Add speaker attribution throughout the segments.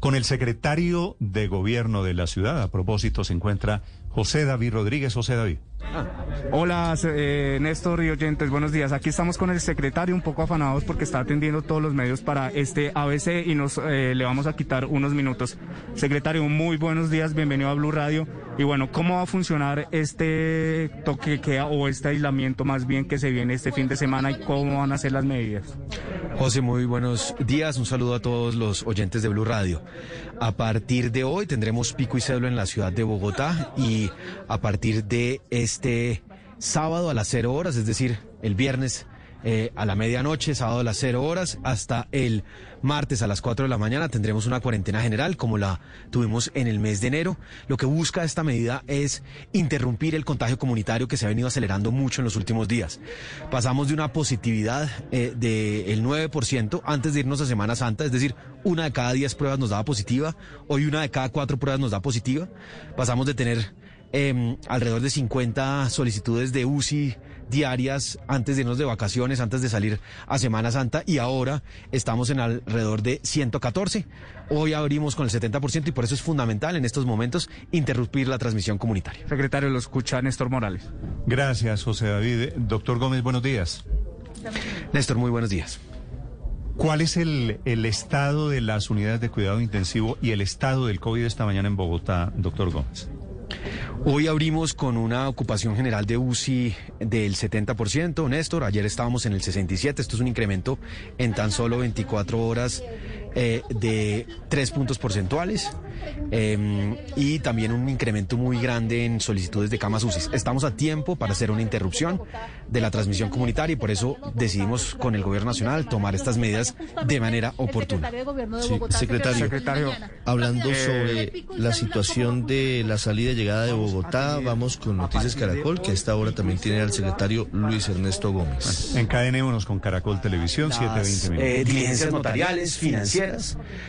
Speaker 1: Con el secretario de gobierno de la ciudad, a propósito, se encuentra José David Rodríguez. José David.
Speaker 2: Hola, eh, Néstor y oyentes, buenos días. Aquí estamos con el secretario un poco afanados porque está atendiendo todos los medios para este ABC y nos eh, le vamos a quitar unos minutos. Secretario, muy buenos días, bienvenido a Blue Radio. Y bueno, ¿cómo va a funcionar este toque que o este aislamiento más bien que se viene este fin de semana y cómo van a ser las medidas?
Speaker 3: José, muy buenos días. Un saludo a todos los oyentes de Blue Radio. A partir de hoy tendremos pico y cédula en la ciudad de Bogotá y a partir de este sábado a las cero horas, es decir, el viernes eh, a la medianoche, sábado a las cero horas, hasta el martes a las 4 de la mañana tendremos una cuarentena general como la tuvimos en el mes de enero. Lo que busca esta medida es interrumpir el contagio comunitario que se ha venido acelerando mucho en los últimos días. Pasamos de una positividad eh, del 9% antes de irnos a Semana Santa, es decir, una de cada 10 pruebas nos daba positiva, hoy una de cada cuatro pruebas nos da positiva. Pasamos de tener eh, alrededor de 50 solicitudes de UCI diarias antes de irnos de vacaciones, antes de salir a Semana Santa y ahora estamos en alrededor de 114. Hoy abrimos con el 70% y por eso es fundamental en estos momentos interrumpir la transmisión comunitaria.
Speaker 2: Secretario, lo escucha Néstor Morales.
Speaker 1: Gracias, José David. Doctor Gómez, buenos días.
Speaker 3: Néstor, muy buenos días.
Speaker 1: ¿Cuál es el, el estado de las unidades de cuidado intensivo y el estado del COVID esta mañana en Bogotá, doctor Gómez?
Speaker 3: Hoy abrimos con una ocupación general de UCI del 70%, Néstor. Ayer estábamos en el 67%. Esto es un incremento en tan solo 24 horas eh, de tres puntos porcentuales eh, y también un incremento muy grande en solicitudes de camas UCI. Estamos a tiempo para hacer una interrupción de la transmisión comunitaria y por eso decidimos con el Gobierno Nacional tomar estas medidas de manera oportuna.
Speaker 4: Sí, secretario,
Speaker 2: Secretario,
Speaker 4: hablando
Speaker 2: Eh,
Speaker 4: sobre la situación de la salida y llegada de Bogotá, vamos con Noticias Caracol, que a esta hora también tiene al secretario Luis Ernesto Gómez.
Speaker 1: Encadenémonos con Caracol Televisión, 720 minutos.
Speaker 3: eh, diligencias notariales, financieras.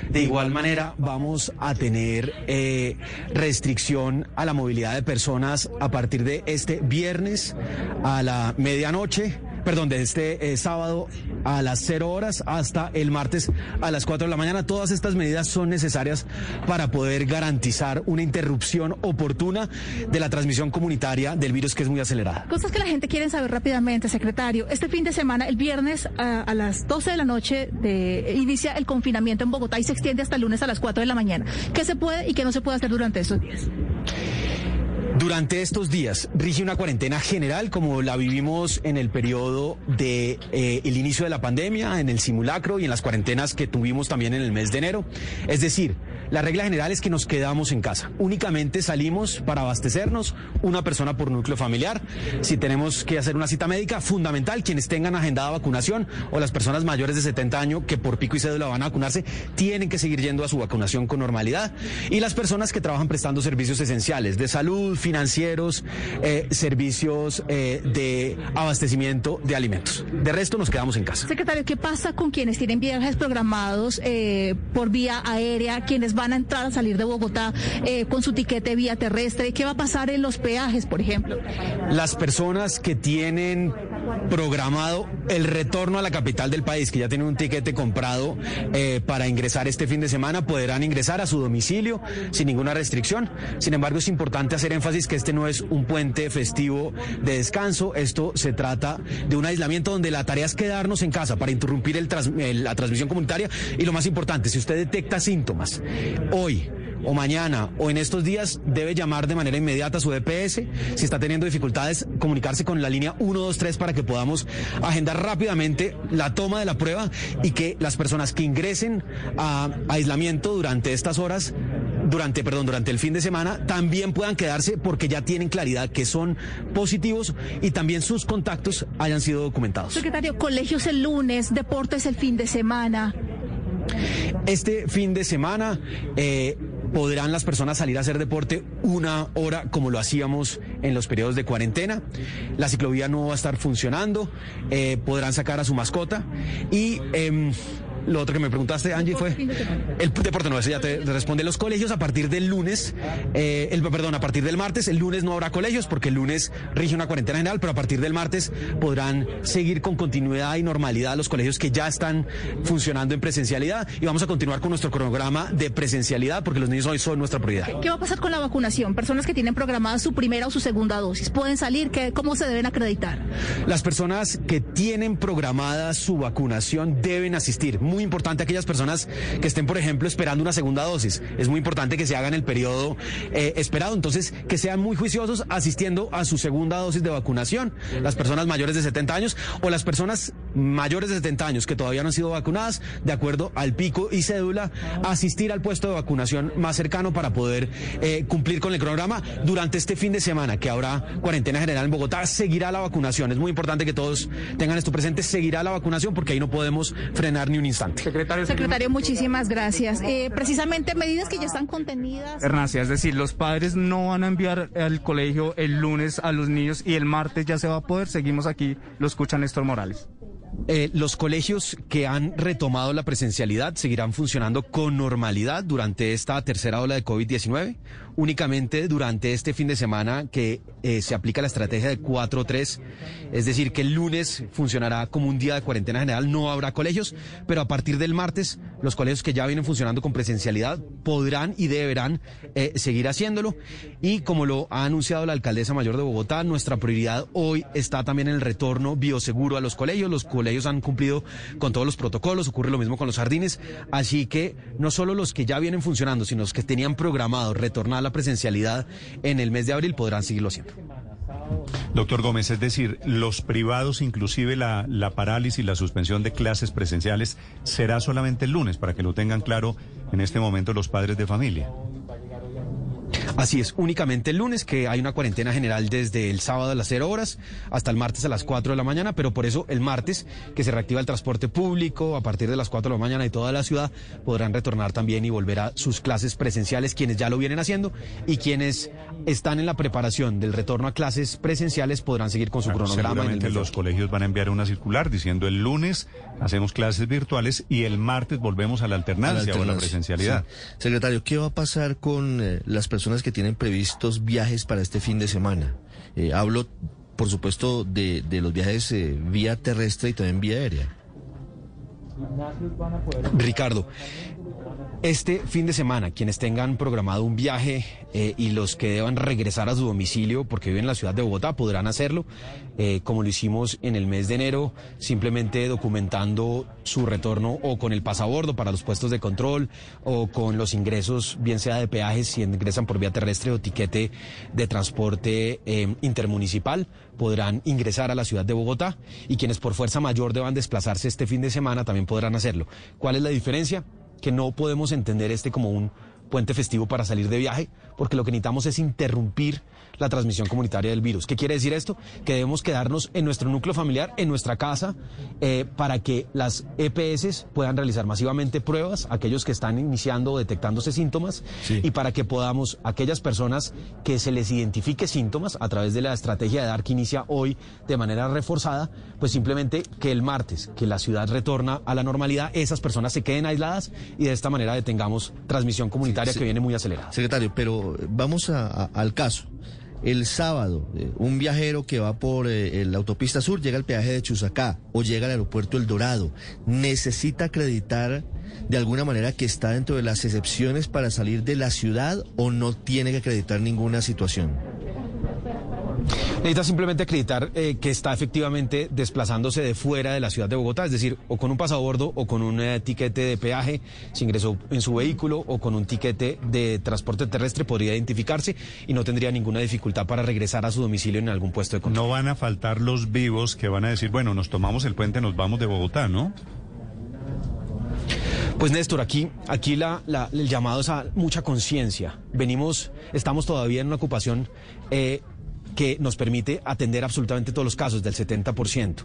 Speaker 3: De igual manera, vamos a tener eh, restricción a la movilidad de personas a partir de este viernes a la medianoche. Perdón, de este eh, sábado a las 0 horas hasta el martes a las 4 de la mañana. Todas estas medidas son necesarias para poder garantizar una interrupción oportuna de la transmisión comunitaria del virus que es muy acelerada.
Speaker 5: Cosas que la gente quiere saber rápidamente, secretario. Este fin de semana, el viernes a, las 12 de la noche, de, inicia el confinamiento en Bogotá y se extiende hasta el lunes a las 4 de la mañana. ¿Qué se puede y qué no se puede hacer durante esos días?
Speaker 3: Durante estos días rige una cuarentena general como la vivimos en el periodo de eh, el inicio de la pandemia, en el simulacro y en las cuarentenas que tuvimos también en el mes de enero. Es decir, la regla general es que nos quedamos en casa. Únicamente salimos para abastecernos, una persona por núcleo familiar. Si tenemos que hacer una cita médica, fundamental, quienes tengan agendada vacunación o las personas mayores de 70 años que por pico y cédula van a vacunarse, tienen que seguir yendo a su vacunación con normalidad. Y las personas que trabajan prestando servicios esenciales de salud, financieros, eh, servicios eh, de abastecimiento de alimentos. De resto nos quedamos en casa.
Speaker 5: Secretario, ¿qué pasa con quienes tienen viajes programados eh, por vía aérea, quienes van a entrar a salir de Bogotá eh, con su tiquete vía terrestre? ¿Qué va a pasar en los peajes, por ejemplo?
Speaker 3: Las personas que tienen programado el retorno a la capital del país, que ya tienen un tiquete comprado eh, para ingresar este fin de semana, podrán ingresar a su domicilio sin ninguna restricción. Sin embargo, es importante hacer énfasis que este no es un puente festivo de descanso. Esto se trata de un aislamiento donde la tarea es quedarnos en casa para interrumpir el- la transmisión comunitaria. Y lo más importante, si usted detecta síntomas hoy, o mañana o en estos días debe llamar de manera inmediata a su DPS. Si está teniendo dificultades, comunicarse con la línea 123 para que podamos agendar rápidamente la toma de la prueba y que las personas que ingresen a aislamiento durante estas horas durante, perdón, durante el fin de semana también puedan quedarse porque ya tienen claridad que son positivos y también sus contactos hayan sido documentados.
Speaker 5: Secretario, colegios el lunes, deportes el fin de semana.
Speaker 3: Este fin de semana eh, podrán las personas salir a hacer deporte una hora como lo hacíamos en los periodos de cuarentena. La ciclovía no va a estar funcionando, eh, podrán sacar a su mascota y... em, lo otro que me preguntaste, Angie, fue el deporte no, eso ya te responde. Los colegios a partir del lunes, eh, el, perdón, a partir del martes, el lunes no habrá colegios porque el lunes rige una cuarentena general, pero a partir del martes podrán seguir con continuidad y normalidad los colegios que ya están funcionando en presencialidad y vamos a continuar con nuestro cronograma de presencialidad porque los niños hoy son nuestra prioridad.
Speaker 5: ¿Qué va a pasar con la vacunación? Personas que tienen programada su primera o su segunda dosis, ¿pueden salir? ¿Qué, ¿Cómo se deben acreditar?
Speaker 3: Las personas que tienen programada su vacunación deben asistir. Muy importante aquellas personas que estén, por ejemplo, esperando una segunda dosis. Es muy importante que se hagan el periodo eh, esperado. Entonces, que sean muy juiciosos asistiendo a su segunda dosis de vacunación. Las personas mayores de 70 años o las personas mayores de 70 años que todavía no han sido vacunadas, de acuerdo al pico y cédula, asistir al puesto de vacunación más cercano para poder eh, cumplir con el cronograma durante este fin de semana, que habrá cuarentena general en Bogotá. Seguirá la vacunación. Es muy importante que todos tengan esto presente. Seguirá la vacunación porque ahí no podemos frenar ni un instante.
Speaker 2: Secretario,
Speaker 5: Secretario, muchísimas gracias. Eh, precisamente medidas que ya están contenidas.
Speaker 2: Hernacia, es decir, los padres no van a enviar al colegio el lunes a los niños y el martes ya se va a poder. Seguimos aquí, lo escucha Néstor Morales.
Speaker 3: Eh, los colegios que han retomado la presencialidad seguirán funcionando con normalidad durante esta tercera ola de COVID-19. Únicamente durante este fin de semana que eh, se aplica la estrategia de 4-3, es decir, que el lunes funcionará como un día de cuarentena general, no habrá colegios, pero a partir del martes los colegios que ya vienen funcionando con presencialidad podrán y deberán eh, seguir haciéndolo. Y como lo ha anunciado la alcaldesa mayor de Bogotá, nuestra prioridad hoy está también en el retorno bioseguro a los colegios. Los colegios han cumplido con todos los protocolos, ocurre lo mismo con los jardines, así que no solo los que ya vienen funcionando, sino los que tenían programado retornar a la presencialidad en el mes de abril podrán seguirlo haciendo.
Speaker 1: Doctor Gómez, es decir, los privados, inclusive la, la parálisis, la suspensión de clases presenciales, será solamente el lunes, para que lo tengan claro en este momento los padres de familia.
Speaker 3: Así es, únicamente el lunes, que hay una cuarentena general desde el sábado a las 0 horas hasta el martes a las 4 de la mañana, pero por eso el martes, que se reactiva el transporte público a partir de las 4 de la mañana y toda la ciudad, podrán retornar también y volver a sus clases presenciales, quienes ya lo vienen haciendo y quienes están en la preparación del retorno a clases presenciales podrán seguir con su
Speaker 1: Claro,
Speaker 3: cronograma. en el
Speaker 1: los colegios van a enviar una circular diciendo el lunes hacemos clases virtuales y el martes volvemos a la
Speaker 4: A la
Speaker 1: alternancia, o a la
Speaker 4: alternancia,
Speaker 1: presencialidad.
Speaker 4: sí. Secretario, ¿qué va a pasar con eh, las personas que tienen previstos viajes para este fin de semana? Eh, hablo, por supuesto, de, de los viajes eh, vía terrestre y también vía aérea.
Speaker 3: Ricardo, este fin de semana, quienes tengan programado un viaje eh, y los que deban regresar a su domicilio porque viven en la ciudad de Bogotá podrán hacerlo, eh, como lo hicimos en el mes de enero, simplemente documentando su retorno o con el pasabordo para los puestos de control o con los ingresos, bien sea de peajes si ingresan por vía terrestre o tiquete de transporte eh, intermunicipal, podrán ingresar a la ciudad de Bogotá. Y quienes por fuerza mayor deban desplazarse este fin de semana también podrán hacerlo. ¿Cuál es la diferencia? Que no podemos entender este como un puente festivo para salir de viaje, porque lo que necesitamos es interrumpir la transmisión comunitaria del virus. ¿Qué quiere decir esto? Que debemos quedarnos en nuestro núcleo familiar, en nuestra casa, eh, para que las EPS puedan realizar masivamente pruebas, aquellos que están iniciando o detectándose síntomas,
Speaker 4: Sí.
Speaker 3: y para que podamos, aquellas personas que se les identifique síntomas a través de la estrategia de dar que inicia hoy de manera reforzada, pues simplemente que el martes, que la ciudad retorna a la normalidad, esas personas se queden aisladas y de esta manera detengamos transmisión comunitaria
Speaker 4: sí.
Speaker 3: que viene muy acelerada.
Speaker 4: Secretario, pero vamos a- a- al caso. El sábado, eh, un viajero que va por eh, la autopista sur llega al peaje de Chusacá o llega al aeropuerto El Dorado. ¿Necesita acreditar de alguna manera que está dentro de las excepciones para salir de la ciudad o no tiene que acreditar ninguna situación?
Speaker 3: Necesita simplemente acreditar eh, que está efectivamente desplazándose de fuera de la ciudad de Bogotá, es decir, o con un pasabordo o con un eh, tiquete de peaje, si ingresó en su vehículo o con un tiquete de transporte terrestre podría identificarse y no tendría ninguna dificultad para regresar a su domicilio en algún puesto de control.
Speaker 1: No van a faltar los vivos que van a decir, bueno, nos tomamos el puente, nos vamos de Bogotá, ¿no?
Speaker 3: Pues Néstor, aquí, aquí la, la- el llamado es a mucha conciencia. Venimos, estamos todavía en una ocupación eh, que nos permite atender absolutamente todos los casos, del 70%.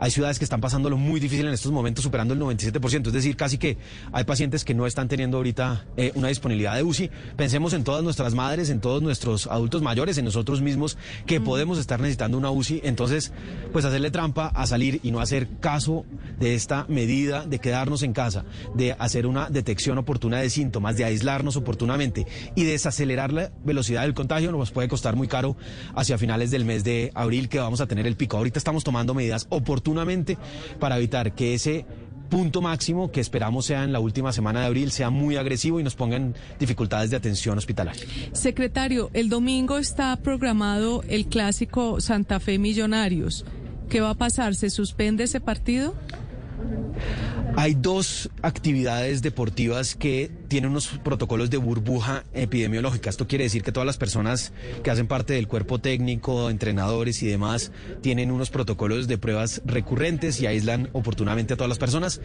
Speaker 3: Hay ciudades que están pasándolo muy difícil en estos momentos, superando el 97%, es decir, casi que hay pacientes que no están teniendo ahorita eh, una disponibilidad de UCI. Pensemos en todas nuestras madres, en todos nuestros adultos mayores, en nosotros mismos, que podemos estar necesitando una UCI. Entonces, pues hacerle trampa a salir y no hacer caso de esta medida de quedarnos en casa, de hacer una detección oportuna de síntomas, de aislarnos oportunamente y desacelerar la velocidad del contagio nos puede costar muy caro hacia finales del mes de abril que vamos a tener el pico. Ahorita estamos tomando medidas oportunamente para evitar que ese punto máximo que esperamos sea en la última semana de abril sea muy agresivo y nos pongan dificultades de atención hospitalaria.
Speaker 6: Secretario, el domingo está programado el clásico Santa Fe Millonarios. ¿Qué va a pasar? ¿Se suspende ese partido?
Speaker 3: Hay dos actividades deportivas que tienen unos protocolos de burbuja epidemiológica. Esto quiere decir que todas las personas que hacen parte del cuerpo técnico, entrenadores y demás, tienen unos protocolos de pruebas recurrentes y aíslan oportunamente a todas las personas.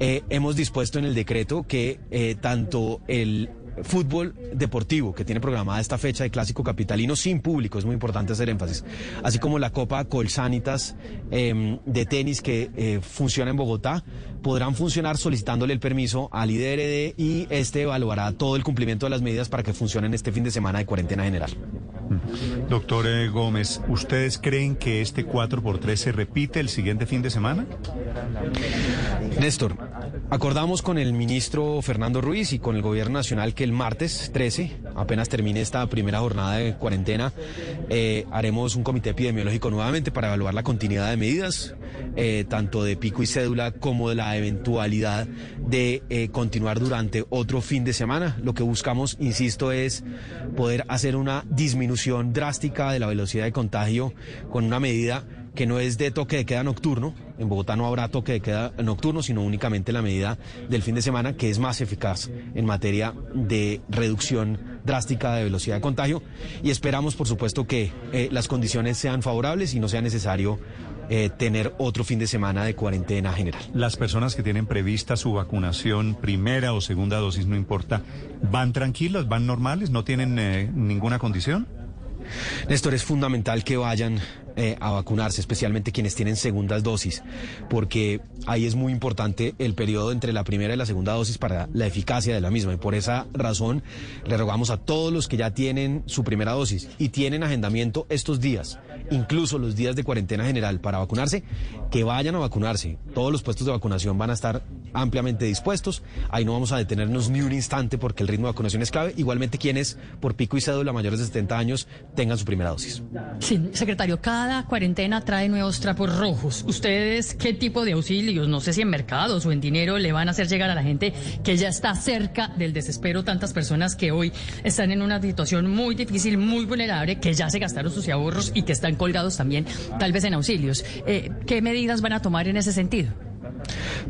Speaker 3: Eh, hemos dispuesto en el decreto que eh, tanto el fútbol deportivo que tiene programada esta fecha de clásico capitalino sin público, es muy importante hacer énfasis, así como la Copa Colsanitas em, de tenis que eh, funciona en Bogotá, podrán funcionar solicitándole el permiso al IDRD y este evaluará todo el cumplimiento de las medidas para que funcionen este fin de semana de cuarentena general.
Speaker 1: Doctor eh, Gómez, ¿ustedes creen que este 4x3 se repite el siguiente fin de semana?
Speaker 3: Néstor, acordamos con el ministro Fernando Ruiz y con el gobierno nacional que el martes 13, apenas termine esta primera jornada de cuarentena, eh, haremos un comité epidemiológico nuevamente para evaluar la continuidad de medidas, eh, tanto de pico y cédula como de la eventualidad de eh, continuar durante otro fin de semana. Lo que buscamos, insisto, es poder hacer una disminución drástica de la velocidad de contagio con una medida que no es de toque de queda nocturno. En Bogotá no habrá toque de queda nocturno, sino únicamente la medida del fin de semana, que es más eficaz en materia de reducción drástica de velocidad de contagio. Y esperamos, por supuesto, que eh, las condiciones sean favorables y no sea necesario eh, tener otro fin de semana de cuarentena general.
Speaker 1: Las personas que tienen prevista su vacunación, primera o segunda dosis, no importa, ¿van tranquilas, van normales, no tienen eh, ninguna condición?
Speaker 3: Néstor, es fundamental que vayan eh, a vacunarse, especialmente quienes tienen segundas dosis, porque ahí es muy importante el periodo entre la primera y la segunda dosis para la eficacia de la misma. Y por esa razón le rogamos a todos los que ya tienen su primera dosis y tienen agendamiento estos días, incluso los días de cuarentena general para vacunarse, que vayan a vacunarse. Todos los puestos de vacunación van a estar ampliamente dispuestos. Ahí no vamos a detenernos ni un instante porque el ritmo de vacunación es clave. Igualmente quienes por pico y cédula mayores de 70 años tengan su primera dosis.
Speaker 7: Sí, secretario, cada cuarentena trae nuevos trapos rojos. ¿Ustedes qué tipo de auxilios, no sé si en mercados o en dinero, le van a hacer llegar a la gente que ya está cerca del desespero? Tantas personas que hoy están en una situación muy difícil, muy vulnerable, que ya se gastaron sus ahorros y que están colgados también, tal vez en auxilios. Eh, ¿Qué medidas van a tomar en ese sentido?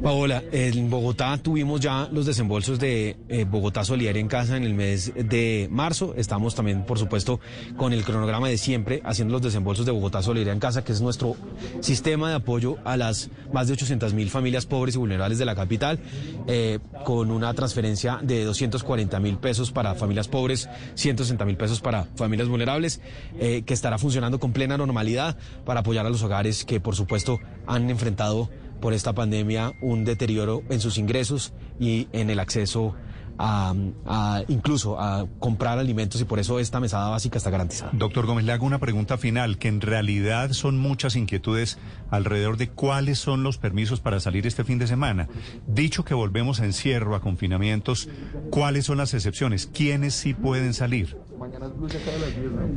Speaker 3: Paola, en Bogotá tuvimos ya los desembolsos de eh, Bogotá Solidaria en Casa en el mes de marzo. Estamos también, por supuesto, con el cronograma de siempre haciendo los desembolsos de Bogotá Solidaria en Casa, que es nuestro sistema de apoyo a las más de 800 mil familias pobres y vulnerables de la capital, eh, con una transferencia de 240 mil pesos para familias pobres, 160 mil pesos para familias vulnerables, eh, que estará funcionando con plena normalidad para apoyar a los hogares que, por supuesto, han enfrentado por esta pandemia un deterioro en sus ingresos y en el acceso a, incluso a comprar alimentos y por eso esta mesada básica está garantizada.
Speaker 1: Doctor Gómez, le hago una pregunta final, que en realidad son muchas inquietudes alrededor de cuáles son los permisos para salir este fin de semana. Dicho que volvemos a encierro, a confinamientos, ¿cuáles son las excepciones? ¿Quiénes sí pueden salir?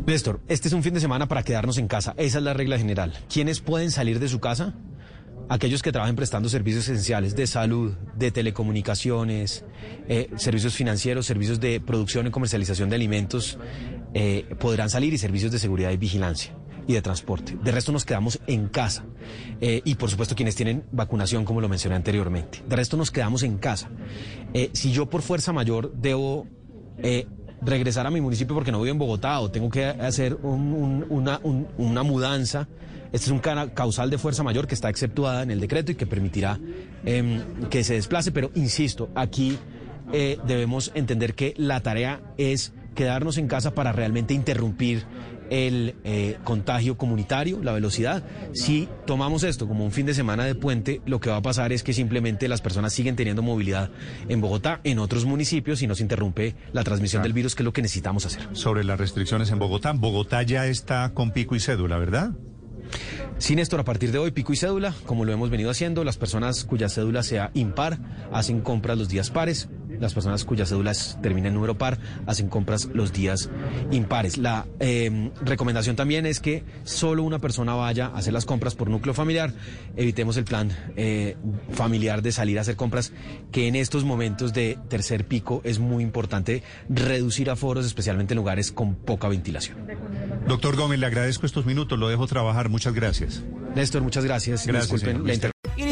Speaker 3: Néstor, este es un fin de semana para quedarnos en casa. Esa es la regla general. ¿Quiénes pueden salir de su casa? Aquellos que trabajen prestando servicios esenciales de salud, de telecomunicaciones, eh, servicios financieros, servicios de producción y comercialización de alimentos, eh, podrán salir y servicios de seguridad y vigilancia y de transporte. De resto nos quedamos en casa. Eh, y por supuesto quienes tienen vacunación, como lo mencioné anteriormente. De resto nos quedamos en casa. si yo por fuerza mayor debo regresar a mi municipio porque no vivo en Bogotá o tengo que hacer una, una mudanza, este es un causal de fuerza mayor que está exceptuada en el decreto y que permitirá em, que se desplace, pero insisto, aquí eh, debemos entender que la tarea es quedarnos en casa para realmente interrumpir el eh, contagio comunitario, la velocidad. Si tomamos esto como un fin de semana de puente, lo que va a pasar es que simplemente las personas siguen teniendo movilidad en Bogotá, en otros municipios, y no se interrumpe la transmisión del virus, que es lo que necesitamos hacer.
Speaker 1: Sobre las restricciones en Bogotá, Bogotá ya está con pico y cédula, ¿verdad?
Speaker 3: Sí, Néstor, a partir de hoy, pico y cédula, como lo hemos venido haciendo, las personas cuya cédula sea impar hacen compras los días pares, las personas cuyas cédulas terminan en número par hacen compras los días impares. La eh, recomendación también es que solo una persona vaya a hacer las compras por núcleo familiar. Evitemos el plan eh, familiar de salir a hacer compras, que en estos momentos de tercer pico es muy importante reducir aforos, especialmente en lugares con poca ventilación.
Speaker 1: Doctor Gómez, le agradezco estos minutos, lo dejo trabajar. Muchas gracias.
Speaker 3: Néstor, muchas gracias.
Speaker 1: Gracias.
Speaker 3: Disculpen la